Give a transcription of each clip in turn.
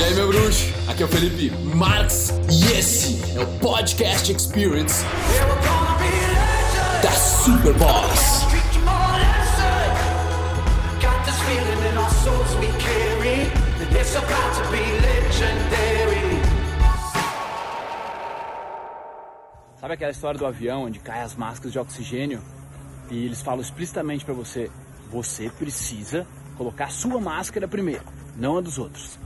E aí, meu bruxo? Aqui é o Felipe Marx e esse é o Podcast Experience da Superboss. Sabe aquela história do avião onde caem as máscaras de oxigênio e eles falam explicitamente para você: você precisa colocar sua máscara primeiro, não a dos outros.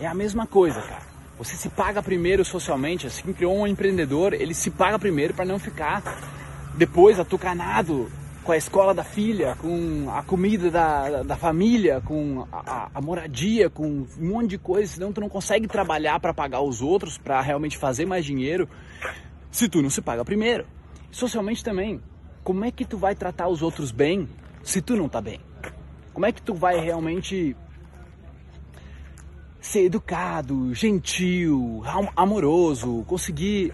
É a mesma coisa, cara. Você se paga primeiro socialmente, assim criou um empreendedor, ele se paga primeiro para não ficar depois atucanado com a escola da filha, com a comida da, da família, com a, a, moradia, com um monte de coisa, senão tu não consegue trabalhar para pagar os outros, para realmente fazer mais dinheiro, se tu não se paga primeiro. Socialmente também, como é que tu vai tratar os outros bem se tu não tá bem? Como é que tu vai realmente ser educado, gentil, amoroso, conseguir,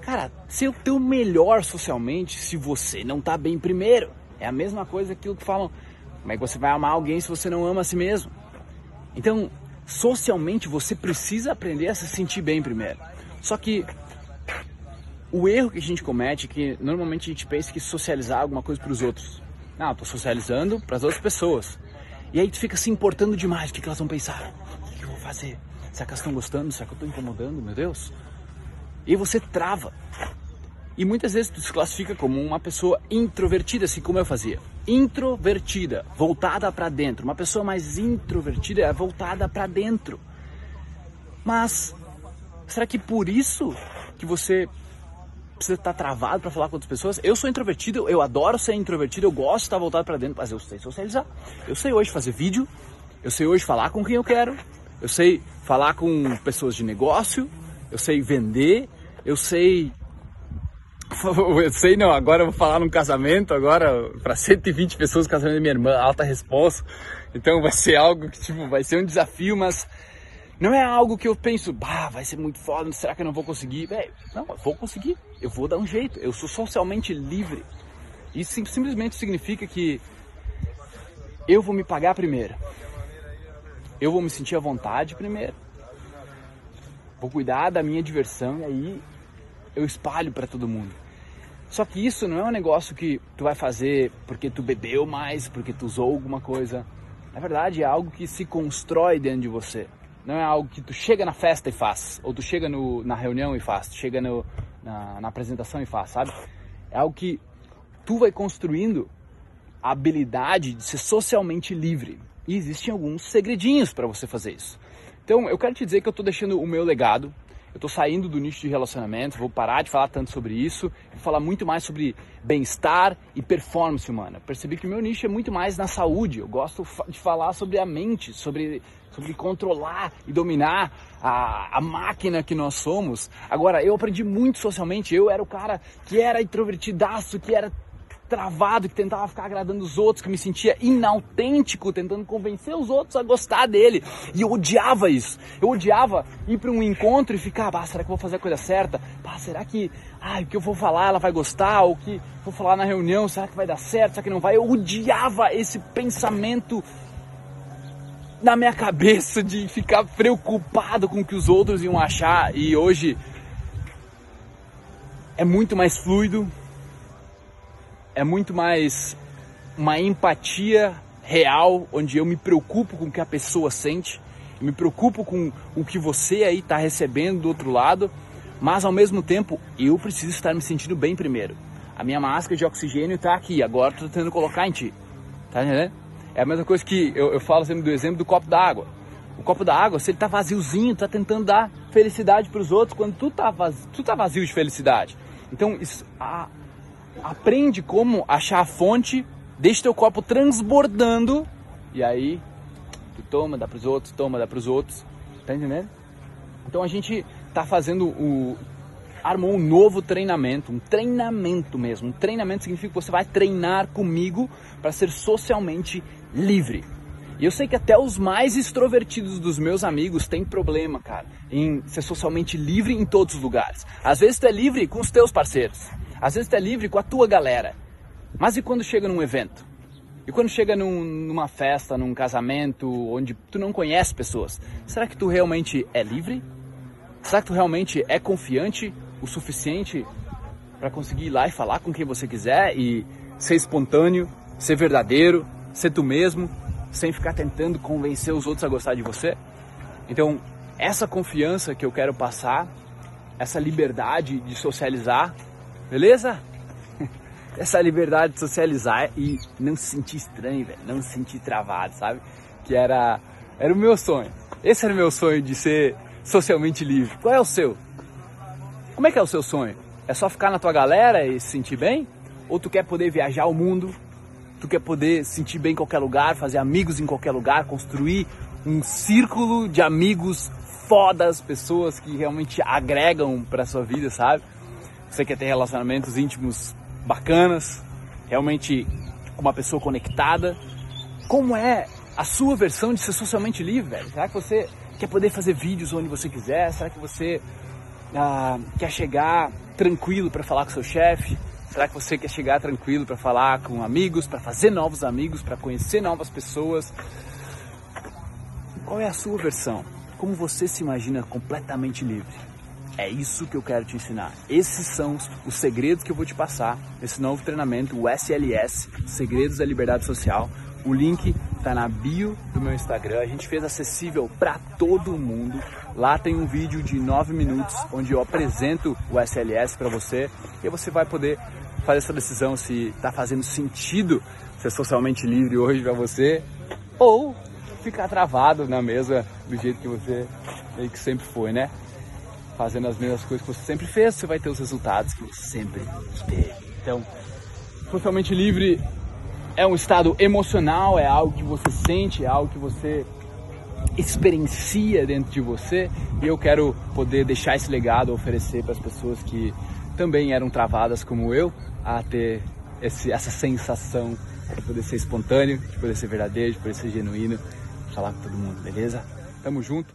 cara, ser o teu melhor socialmente se você não tá bem primeiro? É a mesma coisa que que falam, como é que você vai amar alguém se você não ama a si mesmo? Então, socialmente você precisa aprender a se sentir bem primeiro. Só que o erro que a gente comete é que normalmente a gente pensa que socializar alguma coisa para os outros. Não, estou socializando para as outras pessoas. E aí tu fica se importando demais, o que, que elas vão pensar? Fazer? Será que elas estão gostando? Será que eu estou incomodando? Meu Deus. E você trava. E muitas vezes tu se classifica como uma pessoa introvertida, assim como eu fazia. Introvertida, voltada para dentro. Uma pessoa mais introvertida é voltada para dentro. Mas será que por isso que você precisa estar travado para falar com outras pessoas. Eu sou introvertido, eu adoro ser introvertido, eu gosto de estar voltado para dentro, mas eu sei socializar. Eu sei hoje fazer vídeo, eu sei hoje falar com quem eu quero, eu sei falar com pessoas de negócio, eu sei vender, eu sei eu sei não, agora eu vou falar num casamento, agora para 120 pessoas, casamento da minha irmã, alta resposta. Então vai ser algo que tipo, vai ser um desafio, mas não é algo que eu penso, bah, vai ser muito foda, será que eu não vou conseguir? Véio, não, eu vou conseguir, eu vou dar um jeito, eu sou socialmente livre. Isso simplesmente significa que eu vou me pagar primeiro. Eu vou me sentir à vontade primeiro. Vou cuidar da minha diversão e aí eu espalho para todo mundo. Só que isso não é um negócio que tu vai fazer porque tu bebeu mais, porque tu usou alguma coisa. Na verdade, é algo que se constrói dentro de você. Não é algo que tu chega na festa e faz, ou tu chega no, na reunião e faz, tu chega no, na, na apresentação e faz, sabe? É algo que tu vai construindo a habilidade de ser socialmente livre. E existem alguns segredinhos para você fazer isso. Então, eu quero te dizer que eu estou deixando o meu legado eu estou saindo do nicho de relacionamento, vou parar de falar tanto sobre isso, vou falar muito mais sobre bem-estar e performance humana. Percebi que o meu nicho é muito mais na saúde. Eu gosto de falar sobre a mente, sobre, sobre controlar e dominar a, a máquina que nós somos. Agora, eu aprendi muito socialmente. Eu era o cara que era introvertidaço, que era travado, que tentava ficar agradando os outros, que me sentia inautêntico, tentando convencer os outros a gostar dele. E eu odiava isso. Eu odiava ir para um encontro e ficar, ah, será que eu vou fazer a coisa certa? Ah, será que ah, o que eu vou falar ela vai gostar? O que vou falar na reunião, será que vai dar certo? Será que não vai? Eu odiava esse pensamento na minha cabeça de ficar preocupado com o que os outros iam achar e hoje é muito mais fluido, é muito mais uma empatia real, onde eu me preocupo com o que a pessoa sente, me preocupo com o que você aí está recebendo do outro lado, mas ao mesmo tempo eu preciso estar me sentindo bem primeiro. A minha máscara de oxigênio está aqui, agora estou tentando colocar em ti. Tá entendendo? É a mesma coisa que eu, eu falo sempre do exemplo do copo d'água. O copo d'água, se ele está vaziozinho, está tentando dar felicidade para os outros, quando tu está vazio, tu tá vazio de felicidade. Então, isso, a, aprende como achar a fonte, deixa teu copo transbordando e aí tu toma, dá para os outros, toma, dá para os outros. Tá entendendo? Então a gente tá fazendo o armou um novo treinamento, um treinamento mesmo. Um treinamento significa que você vai treinar comigo para ser socialmente livre. E eu sei que até os mais extrovertidos dos meus amigos têm problema, cara, em ser socialmente livre em todos os lugares. Às vezes tu é livre com os teus parceiros. Às vezes tu é livre com a tua galera. Mas e quando chega num evento? E quando chega num, numa festa, num casamento, onde tu não conhece pessoas, será que tu realmente é livre? Será que tu realmente é confiante o suficiente para conseguir ir lá e falar com quem você quiser e ser espontâneo, ser verdadeiro, ser tu mesmo, sem ficar tentando convencer os outros a gostar de você? Então, essa confiança que eu quero passar, essa liberdade de socializar, beleza? essa liberdade de socializar e não se sentir estranho, velho, não se sentir travado, sabe? Que era, era o meu sonho. Esse era o meu sonho de ser socialmente livre. Qual é o seu? Como é que é o seu sonho? É só ficar na tua galera e se sentir bem? Ou tu quer poder viajar o mundo? Tu quer poder se sentir bem em qualquer lugar, fazer amigos em qualquer lugar, construir um círculo de amigos fodas, pessoas que realmente agregam para sua vida, sabe? Você quer ter relacionamentos íntimos bacanas, realmente com uma pessoa conectada. Como é a sua versão de ser socialmente livre, velho? Será que você quer poder fazer vídeos onde você quiser? Será que você ah, quer chegar tranquilo para falar com seu chefe? Será que você quer chegar tranquilo para falar com amigos, para fazer novos amigos, para conhecer novas pessoas? Qual é a sua versão? Como você se imagina completamente livre? É isso que eu quero te ensinar. Esses são os segredos que eu vou te passar nesse novo treinamento, o SLS, Segredos da Liberdade Social. O link está na bio do meu Instagram. A gente fez acessível para todo mundo. Lá tem um vídeo de 9 minutos onde eu apresento o SLS para você e você vai poder fazer essa decisão se está fazendo sentido ser socialmente livre hoje para você ou ficar travado na mesa do jeito que você meio que sempre foi, né? Fazendo as mesmas coisas que você sempre fez, você vai ter os resultados que você sempre teve. Então, socialmente livre é um estado emocional, é algo que você sente, é algo que você experiencia dentro de você e eu quero poder deixar esse legado, oferecer para as pessoas que também eram travadas como eu a ter esse, essa sensação de poder ser espontâneo, de poder ser verdadeiro, de poder ser genuíno, falar com todo mundo, beleza? Tamo junto.